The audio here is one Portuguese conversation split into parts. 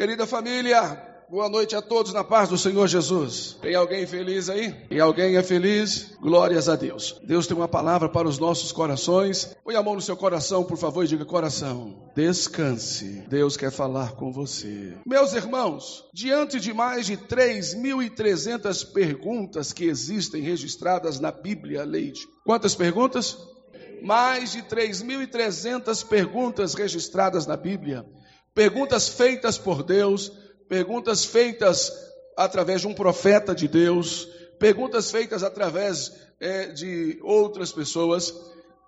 Querida família, Boa noite a todos na paz do Senhor Jesus. Tem alguém feliz aí? E alguém é feliz? Glórias a Deus. Deus tem uma palavra para os nossos corações. Põe a mão no seu coração, por favor, e diga: coração, descanse. Deus quer falar com você. Meus irmãos, diante de mais de 3.300 perguntas que existem registradas na Bíblia, Leide. Quantas perguntas? Mais de 3.300 perguntas registradas na Bíblia. Perguntas feitas por Deus perguntas feitas através de um profeta de Deus, perguntas feitas através é, de outras pessoas.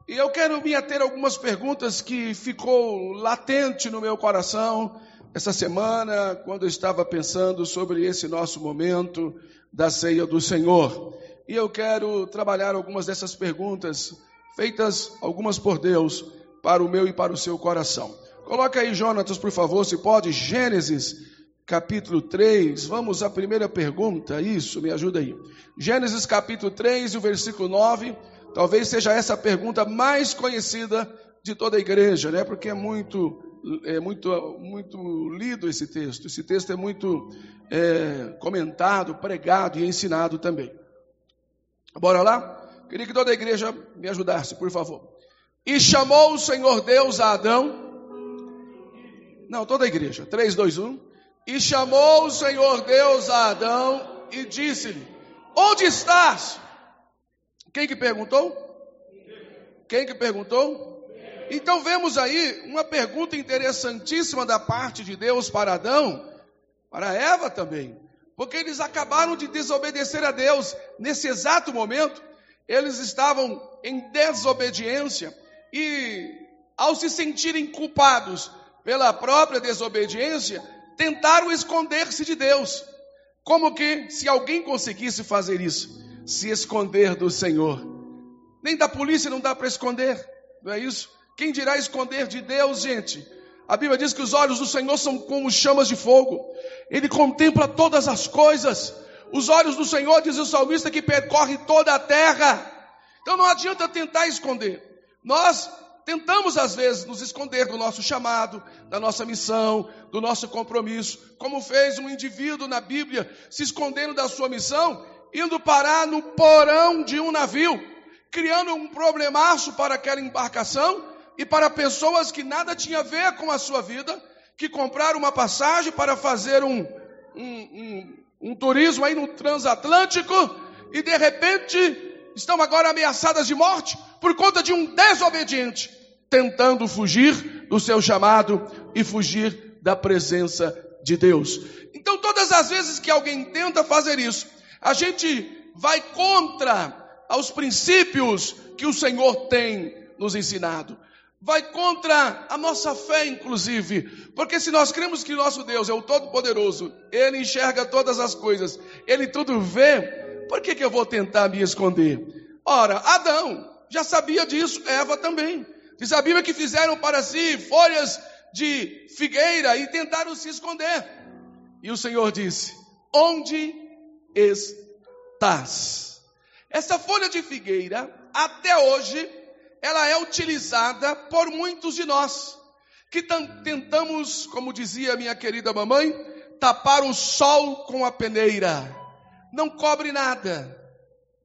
E eu quero me ater a algumas perguntas que ficou latente no meu coração essa semana, quando eu estava pensando sobre esse nosso momento da ceia do Senhor. E eu quero trabalhar algumas dessas perguntas, feitas algumas por Deus, para o meu e para o seu coração. Coloca aí, Jonatas, por favor, se pode, Gênesis capítulo 3, vamos à primeira pergunta, isso, me ajuda aí. Gênesis capítulo 3 e o versículo 9, talvez seja essa a pergunta mais conhecida de toda a igreja, né? Porque é muito, é muito, muito lido esse texto. Esse texto é muito é, comentado, pregado e ensinado também. Bora lá? Queria que toda a igreja me ajudasse, por favor. E chamou o Senhor Deus a Adão. Não, toda a igreja. 3, 2, 1. E chamou o Senhor Deus a Adão e disse-lhe: Onde estás? Quem que perguntou? Quem que perguntou? Então vemos aí uma pergunta interessantíssima da parte de Deus para Adão, para Eva também, porque eles acabaram de desobedecer a Deus nesse exato momento, eles estavam em desobediência e ao se sentirem culpados pela própria desobediência, tentaram esconder-se de Deus. Como que se alguém conseguisse fazer isso, se esconder do Senhor? Nem da polícia não dá para esconder, não é isso? Quem dirá esconder de Deus, gente? A Bíblia diz que os olhos do Senhor são como chamas de fogo. Ele contempla todas as coisas. Os olhos do Senhor, diz o salmista, que percorre toda a terra. Então não adianta tentar esconder. Nós tentamos às vezes nos esconder do nosso chamado, da nossa missão, do nosso compromisso, como fez um indivíduo na Bíblia se escondendo da sua missão, indo parar no porão de um navio, criando um problemaço para aquela embarcação e para pessoas que nada tinha a ver com a sua vida, que compraram uma passagem para fazer um, um, um, um turismo aí no transatlântico e de repente estão agora ameaçadas de morte por conta de um desobediente, tentando fugir do seu chamado e fugir da presença de Deus. Então, todas as vezes que alguém tenta fazer isso, a gente vai contra aos princípios que o Senhor tem nos ensinado. Vai contra a nossa fé, inclusive, porque se nós cremos que nosso Deus é o Todo-Poderoso, Ele enxerga todas as coisas, Ele tudo vê, por que, que eu vou tentar me esconder? Ora, Adão já sabia disso, Eva também. Diz a Bíblia que fizeram para si folhas de figueira e tentaram se esconder. E o Senhor disse: Onde estás? Essa folha de figueira, até hoje, ela é utilizada por muitos de nós, que tentamos, como dizia minha querida mamãe, tapar o sol com a peneira. Não cobre nada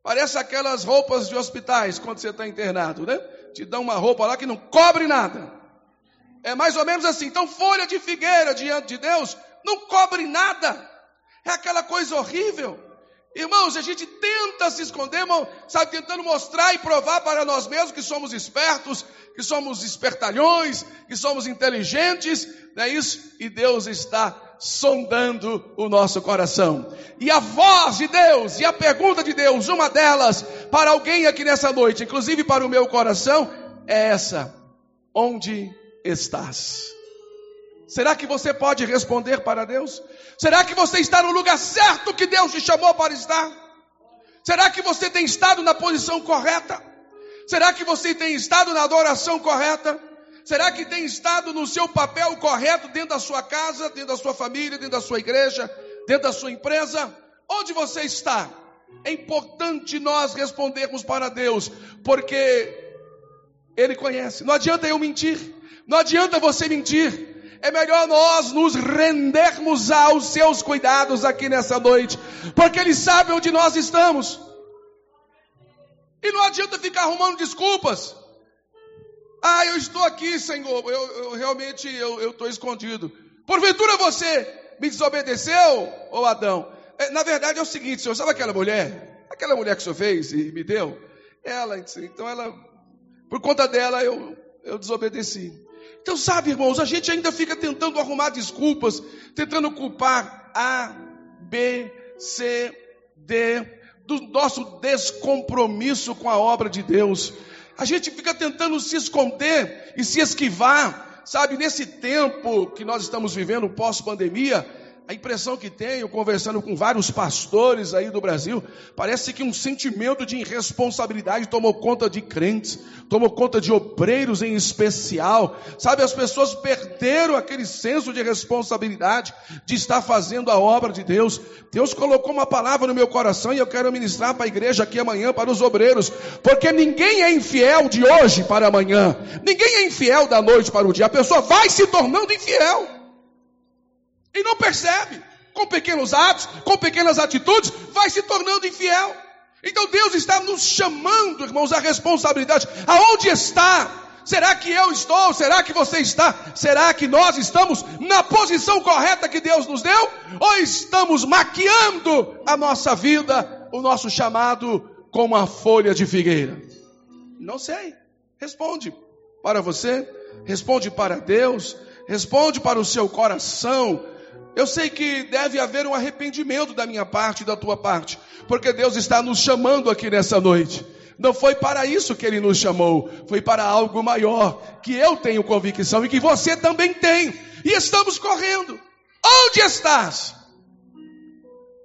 Parece aquelas roupas de hospitais quando você está internado, né? Te dão uma roupa lá que não cobre nada. É mais ou menos assim. Então, folha de figueira diante de Deus não cobre nada. É aquela coisa horrível. Irmãos, a gente tenta se esconder, sabe, tentando mostrar e provar para nós mesmos que somos espertos, que somos espertalhões, que somos inteligentes, não é isso? E Deus está sondando o nosso coração. E a voz de Deus, e a pergunta de Deus, uma delas, para alguém aqui nessa noite, inclusive para o meu coração, é essa: Onde estás? Será que você pode responder para Deus? Será que você está no lugar certo que Deus te chamou para estar? Será que você tem estado na posição correta? Será que você tem estado na adoração correta? Será que tem estado no seu papel correto dentro da sua casa, dentro da sua família, dentro da sua igreja, dentro da sua empresa? Onde você está? É importante nós respondermos para Deus, porque Ele conhece. Não adianta eu mentir, não adianta você mentir. é melhor nós nos rendermos aos seus cuidados aqui nessa noite, porque Ele sabe onde nós estamos. E não adianta ficar arrumando desculpas. Ah, eu estou aqui, Senhor. Eu, eu realmente eu estou escondido. Porventura você me desobedeceu, ou Adão? É, na verdade é o seguinte, Senhor, sabe aquela mulher? Aquela mulher que o Senhor fez e me deu? Ela, então ela, por conta dela eu, eu desobedeci. Então, sabe, irmãos, a gente ainda fica tentando arrumar desculpas, tentando culpar A, B, C, D, do nosso descompromisso com a obra de Deus. A gente fica tentando se esconder e se esquivar, sabe, nesse tempo que nós estamos vivendo pós-pandemia, a impressão que tenho, conversando com vários pastores aí do Brasil, parece que um sentimento de irresponsabilidade tomou conta de crentes, tomou conta de obreiros em especial. Sabe, as pessoas perderam aquele senso de responsabilidade de estar fazendo a obra de Deus. Deus colocou uma palavra no meu coração e eu quero ministrar para a igreja aqui amanhã, para os obreiros, porque ninguém é infiel de hoje para amanhã, ninguém é infiel da noite para o dia, a pessoa vai se tornando infiel. E não percebe. Com pequenos atos, com pequenas atitudes, vai se tornando infiel. Então Deus está nos chamando, irmãos, à responsabilidade. Aonde está? Será que eu estou? Será que você está? Será que nós estamos na posição correta que Deus nos deu? Ou estamos maquiando a nossa vida, o nosso chamado, com uma folha de figueira? Não sei. Responde para você, responde para Deus, responde para o seu coração eu sei que deve haver um arrependimento da minha parte e da tua parte, porque Deus está nos chamando aqui nessa noite. Não foi para isso que Ele nos chamou, foi para algo maior, que eu tenho convicção e que você também tem, e estamos correndo. Onde estás?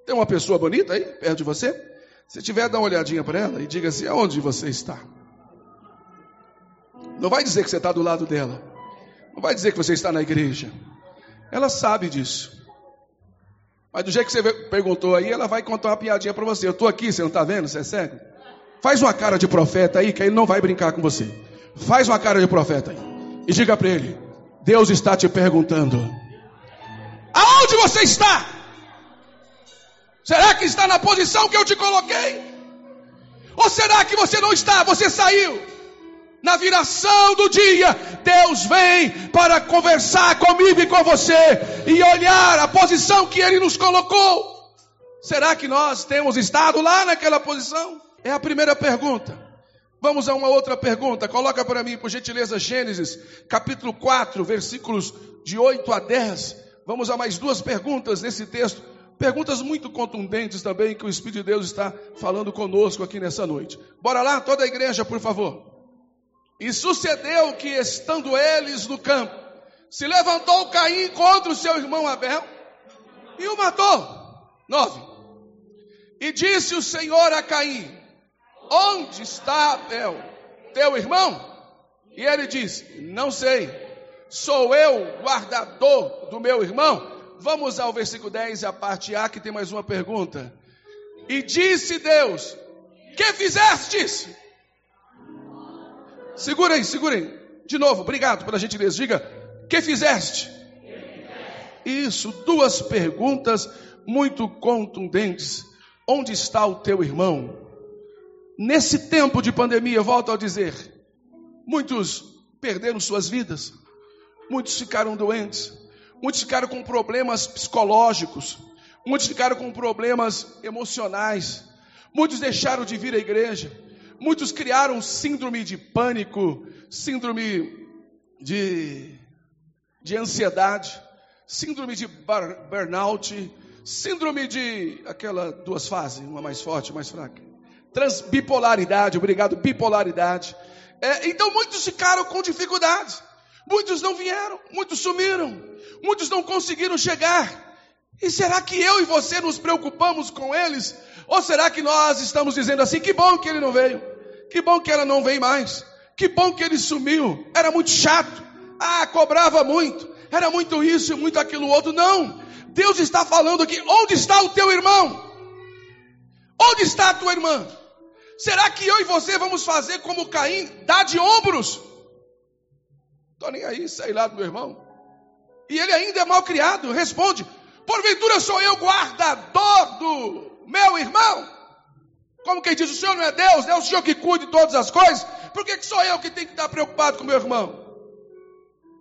Tem uma pessoa bonita aí, perto de você? Se tiver, dá uma olhadinha para ela e diga assim: aonde você está? Não vai dizer que você está do lado dela, não vai dizer que você está na igreja, ela sabe disso. Mas do jeito que você perguntou aí, ela vai contar uma piadinha para você. Eu estou aqui, você não está vendo? Você é cego? Faz uma cara de profeta aí, que ele não vai brincar com você. Faz uma cara de profeta aí. E diga para ele: Deus está te perguntando: Aonde você está? Será que está na posição que eu te coloquei? Ou será que você não está? Você saiu? Na viração do dia, Deus vem para conversar comigo e com você e olhar a posição que Ele nos colocou. Será que nós temos estado lá naquela posição? É a primeira pergunta. Vamos a uma outra pergunta. Coloca para mim, por gentileza, Gênesis, capítulo 4, versículos de 8 a 10. Vamos a mais duas perguntas nesse texto. Perguntas muito contundentes também que o Espírito de Deus está falando conosco aqui nessa noite. Bora lá, toda a igreja, por favor. E sucedeu que, estando eles no campo, se levantou Caim contra o seu irmão Abel e o matou. Nove. E disse o Senhor a Caim: Onde está Abel, teu irmão? E ele disse: Não sei, sou eu guardador do meu irmão. Vamos ao versículo 10, a parte A, que tem mais uma pergunta. E disse Deus: Que fizestes? Segura aí, segura aí. De novo, obrigado pela gentileza. Diga, que fizeste? Isso, duas perguntas muito contundentes. Onde está o teu irmão? Nesse tempo de pandemia, volto a dizer, muitos perderam suas vidas, muitos ficaram doentes, muitos ficaram com problemas psicológicos, muitos ficaram com problemas emocionais, muitos deixaram de vir à igreja, Muitos criaram síndrome de pânico, síndrome de, de ansiedade, síndrome de burnout, síndrome de aquela duas fases, uma mais forte, uma mais fraca. Transbipolaridade, obrigado, bipolaridade. É, então muitos ficaram com dificuldades. Muitos não vieram, muitos sumiram, muitos não conseguiram chegar. E será que eu e você nos preocupamos com eles? Ou será que nós estamos dizendo assim, que bom que ele não veio? Que bom que ela não vem mais. Que bom que ele sumiu. Era muito chato. Ah, cobrava muito. Era muito isso e muito aquilo outro. Não. Deus está falando aqui. Onde está o teu irmão? Onde está a tua irmã? Será que eu e você vamos fazer como Caim, dar de ombros? Estou nem aí, sei lá do meu irmão. E ele ainda é mal criado. Responde: Porventura sou eu guardador do meu irmão? Como quem diz, o Senhor não é Deus, é o Senhor que cuida de todas as coisas? Por que, que sou eu que tenho que estar preocupado com meu irmão?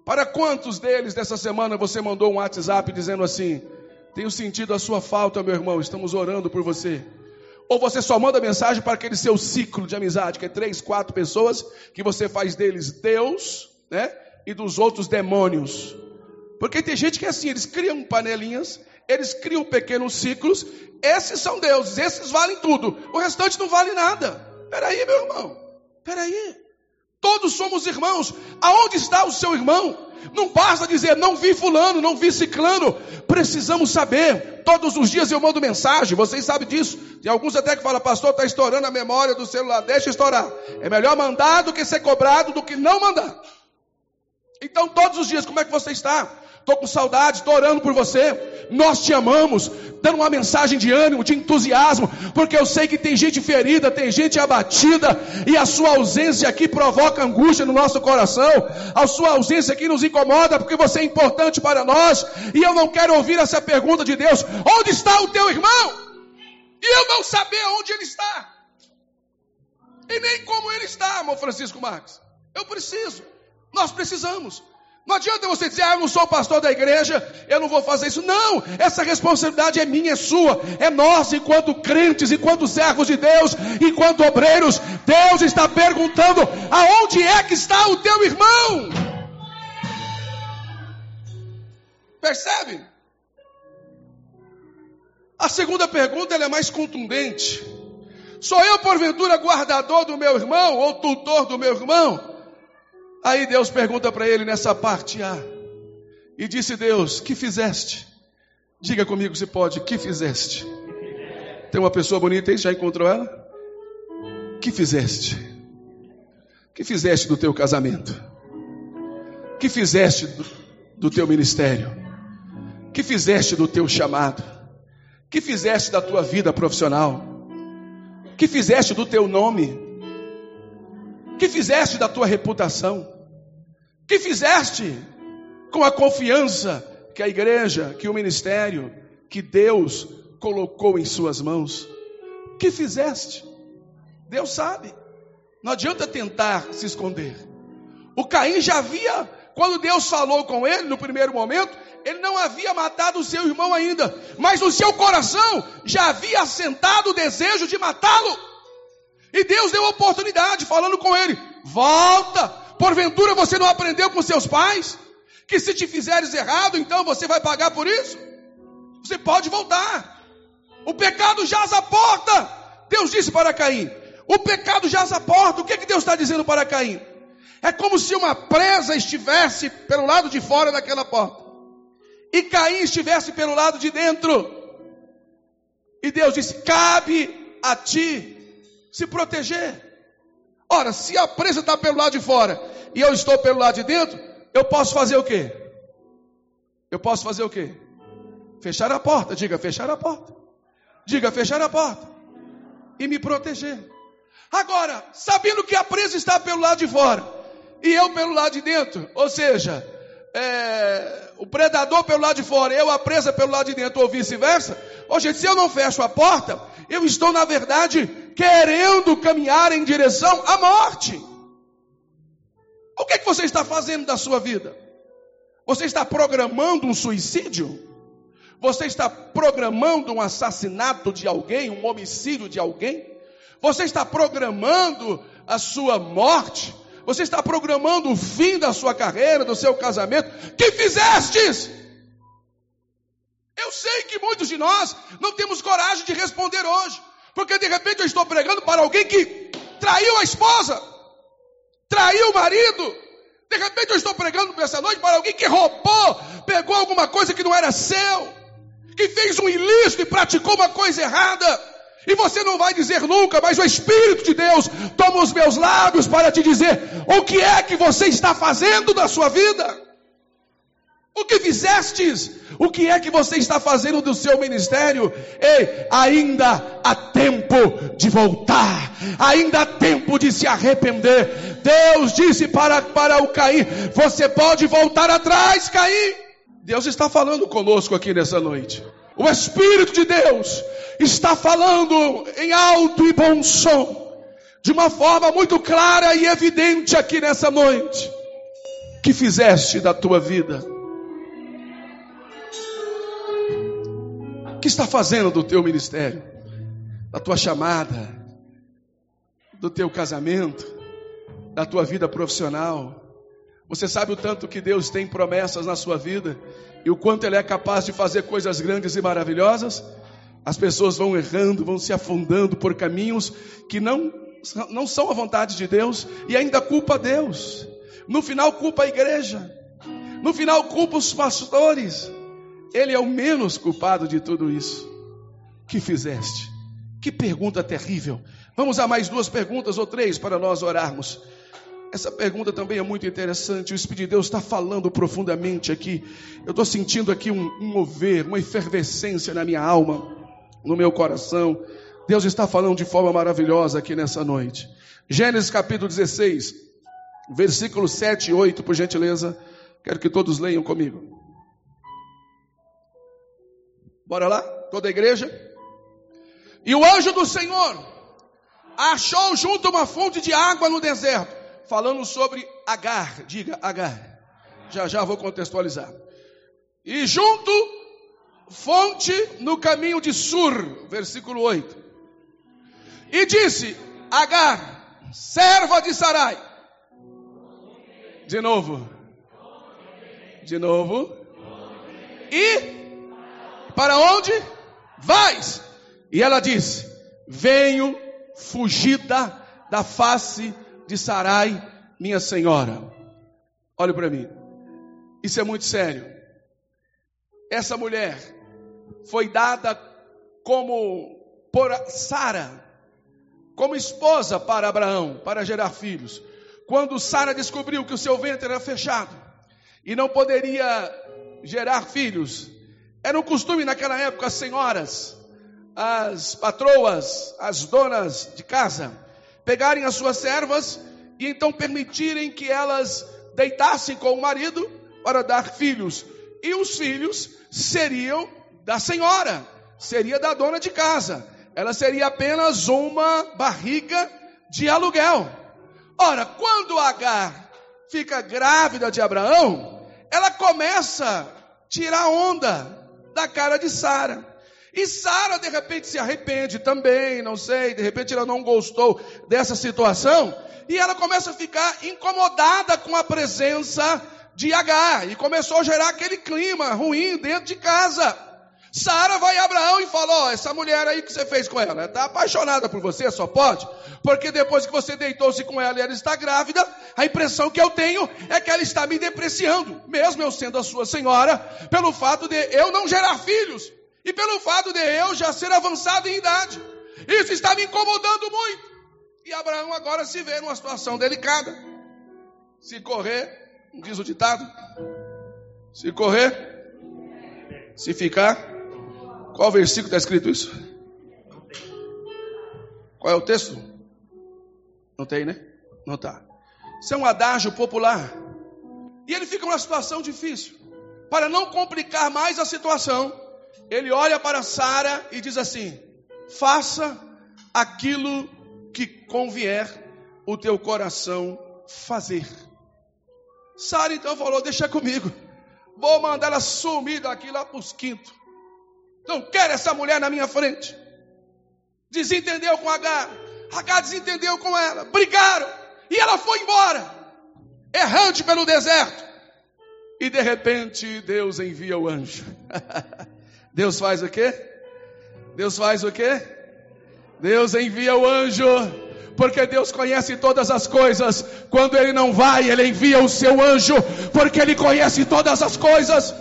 Para quantos deles dessa semana você mandou um WhatsApp dizendo assim: Tenho sentido a sua falta, meu irmão, estamos orando por você. Ou você só manda mensagem para aquele seu ciclo de amizade, que é três, quatro pessoas, que você faz deles Deus, né? E dos outros demônios. Porque tem gente que é assim, eles criam panelinhas, eles criam pequenos ciclos, esses são deuses, esses valem tudo, o restante não vale nada. Peraí, meu irmão, peraí. Todos somos irmãos. Aonde está o seu irmão? Não basta dizer, não vi fulano, não vi ciclano. Precisamos saber. Todos os dias eu mando mensagem, vocês sabem disso. Tem alguns até que falam, pastor, está estourando a memória do celular. Deixa estourar. É melhor mandar do que ser cobrado do que não mandar. Então, todos os dias, como é que você está? Estou com saudade, estou orando por você. Nós te amamos, dando uma mensagem de ânimo, de entusiasmo, porque eu sei que tem gente ferida, tem gente abatida, e a sua ausência aqui provoca angústia no nosso coração. A sua ausência aqui nos incomoda, porque você é importante para nós. E eu não quero ouvir essa pergunta de Deus: onde está o teu irmão? E eu não saber onde ele está. E nem como ele está, irmão Francisco Marques. Eu preciso, nós precisamos. Não adianta você dizer, ah, eu não sou pastor da igreja, eu não vou fazer isso. Não, essa responsabilidade é minha, é sua, é nossa, enquanto crentes, enquanto servos de Deus, enquanto obreiros. Deus está perguntando: aonde é que está o teu irmão? Percebe? A segunda pergunta é mais contundente. Sou eu, porventura, guardador do meu irmão ou tutor do meu irmão? Aí Deus pergunta para ele nessa parte A. E disse Deus: Que fizeste? Diga comigo se pode: Que fizeste? Tem uma pessoa bonita aí? Já encontrou ela? Que fizeste? Que fizeste do teu casamento? Que fizeste do, do teu ministério? Que fizeste do teu chamado? Que fizeste da tua vida profissional? Que fizeste do teu nome? Que fizeste da tua reputação? Que fizeste com a confiança que a igreja, que o ministério, que Deus colocou em suas mãos? Que fizeste? Deus sabe. Não adianta tentar se esconder. O Caim já havia, quando Deus falou com ele no primeiro momento, ele não havia matado o seu irmão ainda, mas no seu coração já havia assentado o desejo de matá-lo. E Deus deu oportunidade, falando com ele: volta, porventura você não aprendeu com seus pais? Que se te fizeres errado, então você vai pagar por isso? Você pode voltar. O pecado jaz à porta. Deus disse para Caim: o pecado jaz à porta. O que, é que Deus está dizendo para Caim? É como se uma presa estivesse pelo lado de fora daquela porta. E Caim estivesse pelo lado de dentro. E Deus disse: cabe a ti se proteger. Ora, se a presa está pelo lado de fora e eu estou pelo lado de dentro, eu posso fazer o quê? Eu posso fazer o quê? Fechar a porta. Diga, fechar a porta. Diga, fechar a porta. E me proteger. Agora, sabendo que a presa está pelo lado de fora e eu pelo lado de dentro, ou seja, é, o predador pelo lado de fora, eu a presa pelo lado de dentro, ou vice-versa. Gente, se eu não fecho a porta, eu estou, na verdade, querendo caminhar em direção à morte. O que, é que você está fazendo da sua vida? Você está programando um suicídio? Você está programando um assassinato de alguém, um homicídio de alguém? Você está programando a sua morte? Você está programando o fim da sua carreira, do seu casamento? Que fizestes? Eu sei que muitos de nós não temos coragem de responder hoje, porque de repente eu estou pregando para alguém que traiu a esposa, traiu o marido. De repente eu estou pregando essa noite para alguém que roubou, pegou alguma coisa que não era seu, que fez um ilícito e praticou uma coisa errada. E você não vai dizer nunca, mas o Espírito de Deus toma os meus lábios para te dizer o que é que você está fazendo da sua vida. O que fizestes? O que é que você está fazendo do seu ministério? Ei, ainda há tempo de voltar, ainda há tempo de se arrepender. Deus disse para, para o Caim: Você pode voltar atrás, Caim. Deus está falando conosco aqui nessa noite. O Espírito de Deus está falando em alto e bom som, de uma forma muito clara e evidente aqui nessa noite. Que fizeste da tua vida? Que está fazendo do teu ministério? Da tua chamada? Do teu casamento? Da tua vida profissional? Você sabe o tanto que Deus tem promessas na sua vida e o quanto Ele é capaz de fazer coisas grandes e maravilhosas? As pessoas vão errando, vão se afundando por caminhos que não, não são a vontade de Deus e ainda culpa Deus. No final, culpa a igreja. No final, culpa os pastores. Ele é o menos culpado de tudo isso. Que fizeste? Que pergunta terrível. Vamos a mais duas perguntas ou três para nós orarmos. Essa pergunta também é muito interessante. O Espírito de Deus está falando profundamente aqui. Eu estou sentindo aqui um, um mover, uma efervescência na minha alma, no meu coração. Deus está falando de forma maravilhosa aqui nessa noite. Gênesis capítulo 16, versículos 7 e 8, por gentileza. Quero que todos leiam comigo. Bora lá? Toda a igreja? E o anjo do Senhor achou junto uma fonte de água no deserto falando sobre Agar. Diga Agar. Já já vou contextualizar. E junto, fonte no caminho de Sur, versículo 8. E disse: Agar, serva de Sarai. De novo. De novo. E para onde vais? E ela disse: Venho fugida da face de Sarai, minha senhora. Olhe para mim. Isso é muito sério. Essa mulher foi dada como por Sara, como esposa para Abraão, para gerar filhos. Quando Sara descobriu que o seu ventre era fechado e não poderia gerar filhos, era um costume naquela época as senhoras, as patroas, as donas de casa, pegarem as suas servas e então permitirem que elas deitassem com o marido para dar filhos. E os filhos seriam da senhora, seria da dona de casa. Ela seria apenas uma barriga de aluguel. Ora, quando Agar fica grávida de Abraão, ela começa a tirar onda da cara de Sara. E Sara de repente se arrepende também, não sei, de repente ela não gostou dessa situação, e ela começa a ficar incomodada com a presença de Agar, e começou a gerar aquele clima ruim dentro de casa. Sara vai a Abraão e fala: Ó, oh, essa mulher aí que você fez com ela, está apaixonada por você, só pode, porque depois que você deitou-se com ela e ela está grávida, a impressão que eu tenho é que ela está me depreciando, mesmo eu sendo a sua senhora, pelo fato de eu não gerar filhos. E pelo fato de eu já ser avançado em idade, isso está me incomodando muito. E Abraão agora se vê numa situação delicada. Se correr, diz o ditado, se correr, se ficar, qual versículo está escrito isso? Qual é o texto? Não tem, né? Não está. Isso é um adágio popular. E ele fica numa situação difícil. Para não complicar mais a situação, ele olha para Sara e diz assim: faça aquilo que convier o teu coração fazer. Sara então falou: deixa comigo, vou mandar ela sumir daqui lá para os quintos. Não quero essa mulher na minha frente. Desentendeu com H. H desentendeu com ela. Brigaram. E ela foi embora. Errante pelo deserto. E de repente Deus envia o anjo. Deus faz o quê? Deus faz o quê? Deus envia o anjo, porque Deus conhece todas as coisas. Quando Ele não vai, Ele envia o seu anjo, porque Ele conhece todas as coisas.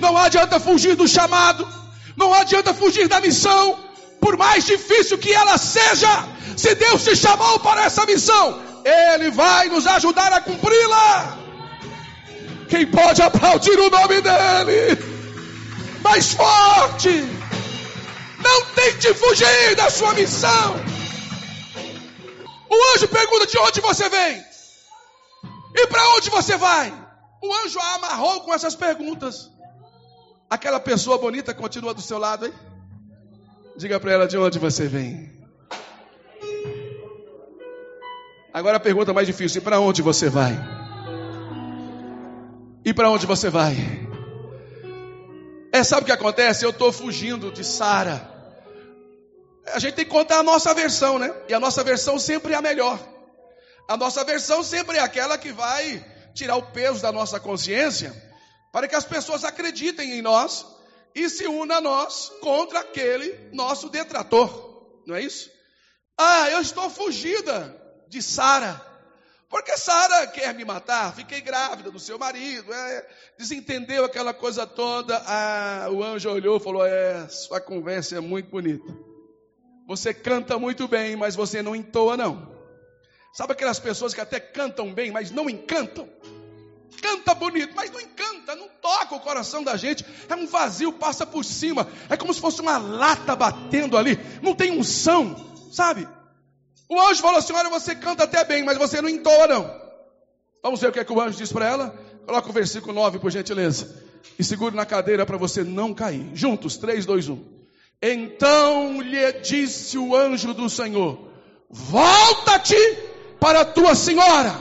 Não adianta fugir do chamado, não adianta fugir da missão, por mais difícil que ela seja. Se Deus te chamou para essa missão, Ele vai nos ajudar a cumpri-la. Quem pode aplaudir o nome dEle? mais forte. Não tente fugir da sua missão. O anjo pergunta de onde você vem e para onde você vai. O anjo a amarrou com essas perguntas. Aquela pessoa bonita continua do seu lado, hein? Diga para ela de onde você vem. Agora a pergunta mais difícil: e para onde você vai? E para onde você vai? É, sabe o que acontece? Eu estou fugindo de Sara. A gente tem que contar a nossa versão, né? E a nossa versão sempre é a melhor. A nossa versão sempre é aquela que vai tirar o peso da nossa consciência para que as pessoas acreditem em nós e se unam a nós contra aquele nosso detrator. Não é isso? Ah, eu estou fugida de Sara. Porque Sara quer me matar, fiquei grávida do seu marido, é, desentendeu aquela coisa toda. Ah, o anjo olhou e falou: É, sua conversa é muito bonita. Você canta muito bem, mas você não entoa, não. Sabe aquelas pessoas que até cantam bem, mas não encantam? Canta bonito, mas não encanta, não toca o coração da gente. É um vazio, passa por cima. É como se fosse uma lata batendo ali. Não tem unção, sabe? O anjo falou assim: Olha, você canta até bem, mas você não entoa, não. Vamos ver o que, é que o anjo diz para ela? Coloca o versículo 9, por gentileza. E segure na cadeira para você não cair. Juntos, 3, 2, 1. Então lhe disse o anjo do Senhor: Volta-te para a tua senhora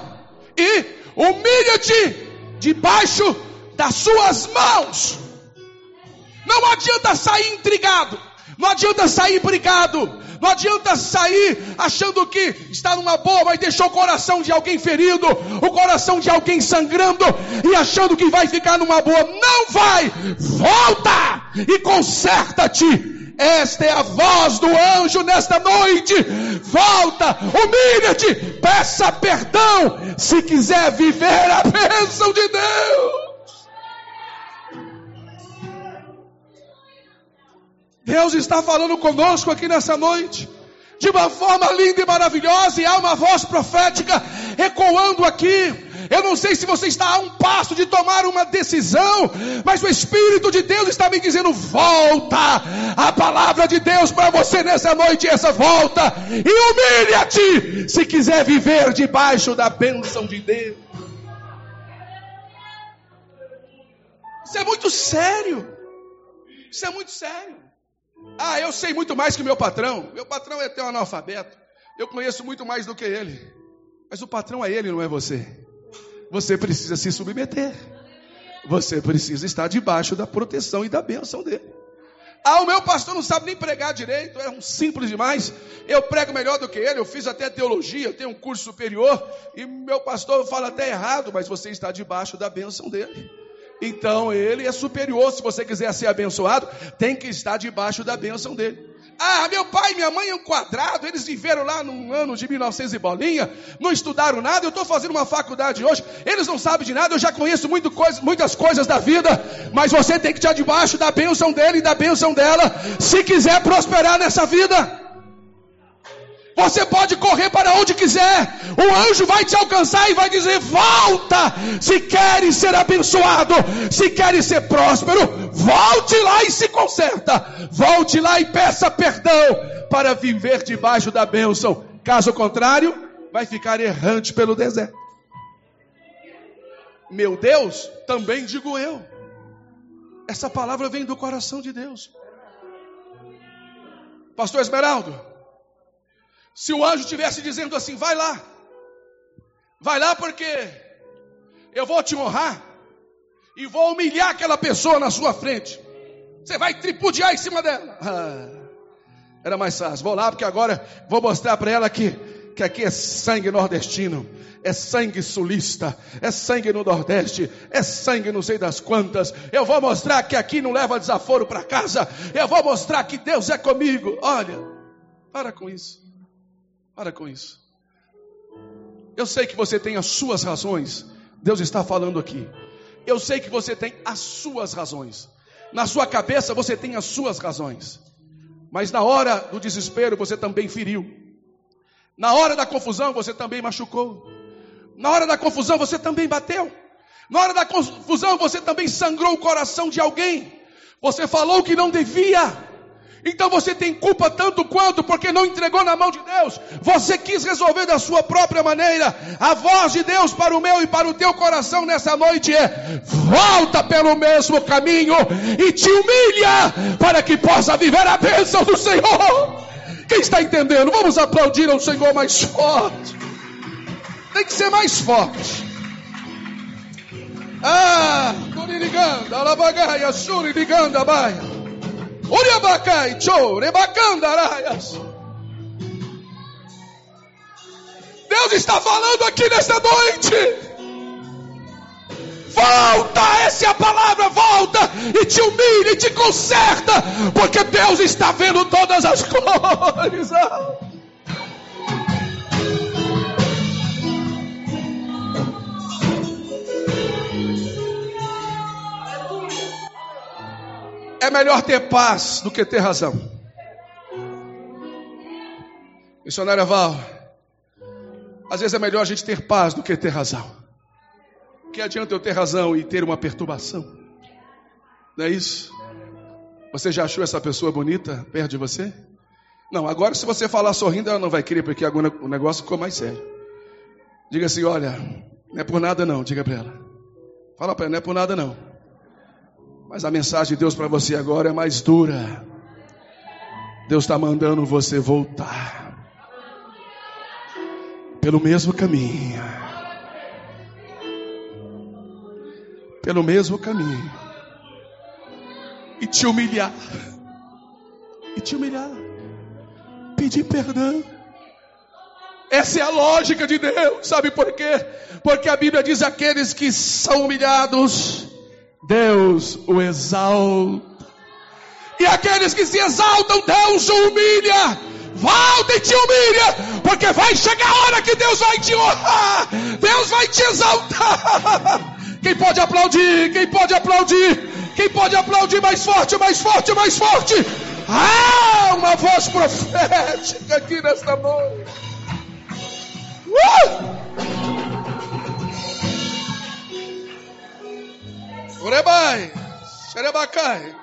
e humilha-te debaixo das suas mãos. Não adianta sair intrigado, não adianta sair brigado, não adianta sair achando que está numa boa, mas deixou o coração de alguém ferido, o coração de alguém sangrando e achando que vai ficar numa boa. Não vai! Volta e conserta-te esta é a voz do anjo nesta noite. Volta, humilha-te, peça perdão, se quiser viver a bênção de Deus. Deus está falando conosco aqui nessa noite, de uma forma linda e maravilhosa, e há uma voz profética ecoando aqui. Eu não sei se você está a um passo de tomar uma decisão, mas o Espírito de Deus está me dizendo: volta. A palavra de Deus para você nessa noite, essa volta. E humilha-te, se quiser viver debaixo da bênção de Deus. Isso é muito sério. Isso é muito sério. Ah, eu sei muito mais que meu patrão. Meu patrão é teu analfabeto. Eu conheço muito mais do que ele. Mas o patrão é ele, não é você. Você precisa se submeter. Você precisa estar debaixo da proteção e da bênção dele. Ah, o meu pastor não sabe nem pregar direito, é um simples demais. Eu prego melhor do que ele, eu fiz até teologia, tenho um curso superior, e meu pastor fala até errado, mas você está debaixo da bênção dele. Então ele é superior. Se você quiser ser abençoado, tem que estar debaixo da bênção dele. Ah, meu pai e minha mãe é um quadrado, eles viveram lá no ano de 1900 e bolinha, não estudaram nada, eu estou fazendo uma faculdade hoje, eles não sabem de nada, eu já conheço muito coisa, muitas coisas da vida, mas você tem que estar debaixo da bênção dele e da bênção dela, se quiser prosperar nessa vida. Você pode correr para onde quiser. O anjo vai te alcançar e vai dizer: Volta! Se queres ser abençoado, se queres ser próspero, volte lá e se conserta. Volte lá e peça perdão para viver debaixo da bênção. Caso contrário, vai ficar errante pelo deserto. Meu Deus, também digo eu. Essa palavra vem do coração de Deus. Pastor Esmeraldo, se o anjo estivesse dizendo assim: vai lá, vai lá porque eu vou te honrar e vou humilhar aquela pessoa na sua frente. Você vai tripudiar em cima dela. Ah, era mais fácil. Vou lá porque agora vou mostrar para ela que, que aqui é sangue nordestino, é sangue sulista, é sangue no Nordeste, é sangue não sei das quantas. Eu vou mostrar que aqui não leva desaforo para casa. Eu vou mostrar que Deus é comigo. Olha, para com isso. Para com isso. Eu sei que você tem as suas razões. Deus está falando aqui. Eu sei que você tem as suas razões. Na sua cabeça você tem as suas razões. Mas na hora do desespero você também feriu. Na hora da confusão você também machucou. Na hora da confusão você também bateu. Na hora da confusão você também sangrou o coração de alguém. Você falou que não devia. Então você tem culpa tanto quanto porque não entregou na mão de Deus. Você quis resolver da sua própria maneira. A voz de Deus para o meu e para o teu coração nessa noite é: volta pelo mesmo caminho e te humilha para que possa viver a bênção do Senhor. Quem está entendendo? Vamos aplaudir ao Senhor mais forte. Tem que ser mais forte. Ah, Tuririganda, Alabagaia, Suriganda, Baia. Uriabacai, Cho, Rebacandaraias. Deus está falando aqui nesta noite. Volta, essa é a palavra, volta e te humilha e te conserta, porque Deus está vendo todas as coisas. É melhor ter paz do que ter razão. Missionária Val, às vezes é melhor a gente ter paz do que ter razão. Que adianta eu ter razão e ter uma perturbação? Não é isso? Você já achou essa pessoa bonita perto de você? Não, agora se você falar sorrindo, ela não vai querer, porque agora o negócio ficou mais sério. Diga assim: olha, não é por nada não, diga para ela. Fala para ela, não é por nada não. Mas a mensagem de Deus para você agora é mais dura. Deus está mandando você voltar pelo mesmo caminho. Pelo mesmo caminho. E te humilhar. E te humilhar. Pedir perdão. Essa é a lógica de Deus. Sabe por quê? Porque a Bíblia diz: aqueles que são humilhados Deus o exalta. E aqueles que se exaltam, Deus o humilha. Volta e te humilha, porque vai chegar a hora que Deus vai te honrar, Deus vai te exaltar. Quem pode aplaudir? Quem pode aplaudir? Quem pode aplaudir mais forte, mais forte, mais forte? Ah, uma voz profética aqui nesta noite. Uh! Urebai, Xerebacai,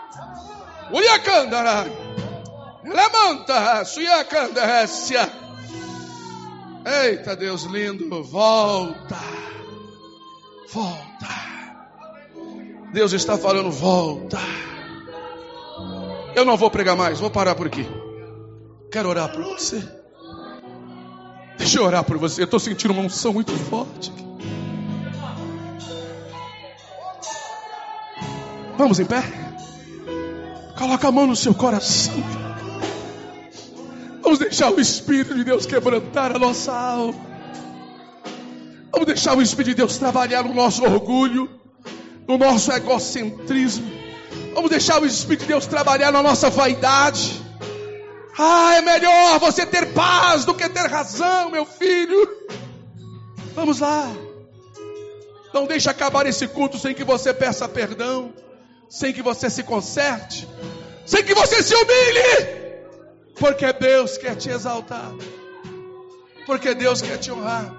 Uriacandara, Levanta, Suiacandarécia. Eita Deus lindo, volta, volta. Deus está falando, volta. Eu não vou pregar mais, vou parar por aqui. Quero orar por você. Deixa eu orar por você. Eu estou sentindo uma unção muito forte. Vamos em pé? Coloca a mão no seu coração. Vamos deixar o Espírito de Deus quebrantar a nossa alma. Vamos deixar o Espírito de Deus trabalhar no nosso orgulho, no nosso egocentrismo. Vamos deixar o Espírito de Deus trabalhar na nossa vaidade. Ah, é melhor você ter paz do que ter razão, meu filho. Vamos lá. Não deixe acabar esse culto sem que você peça perdão sem que você se conserte, sem que você se humilhe, porque Deus quer te exaltar, porque Deus quer te honrar.